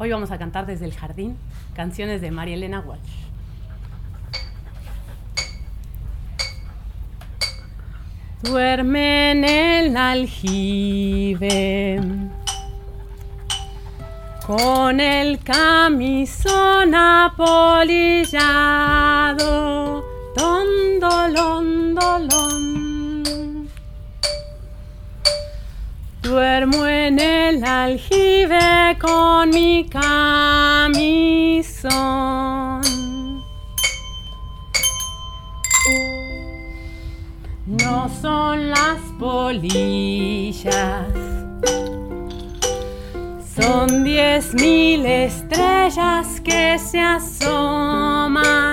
Hoy vamos a cantar desde el jardín canciones de María Elena Walsh. Duerme en el aljibe con el camisón apolillado, el aljibe con mi camisón. No son las polillas son diez mil estrellas que se asoman,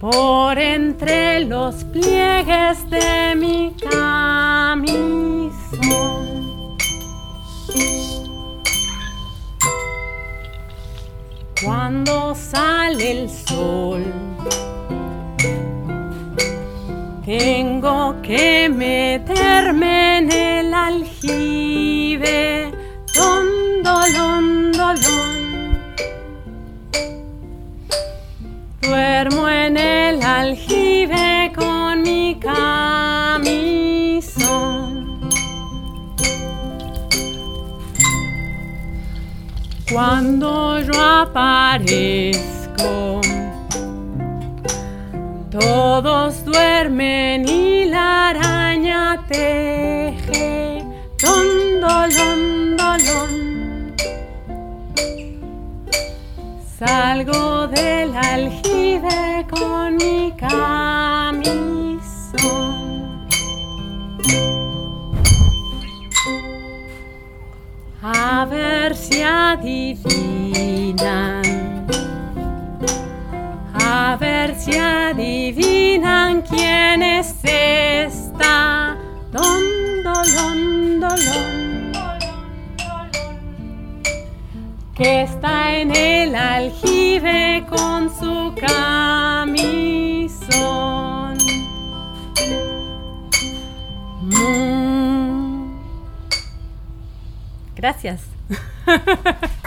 Por entre los pliegues de mi camisón. Cuando sale el sol tengo que meterme en el aljibe, don, dolón, dolón. Duermo en el aljibe con mi camisón. Cuando yo aparezco, todos duermen y la araña teje. Don, dolón. Salgo del aljibe con A ver si adivinan a ver si adivinan quién es esta. Don, dolón. Que está en el aljibe con su camisón. Gracias.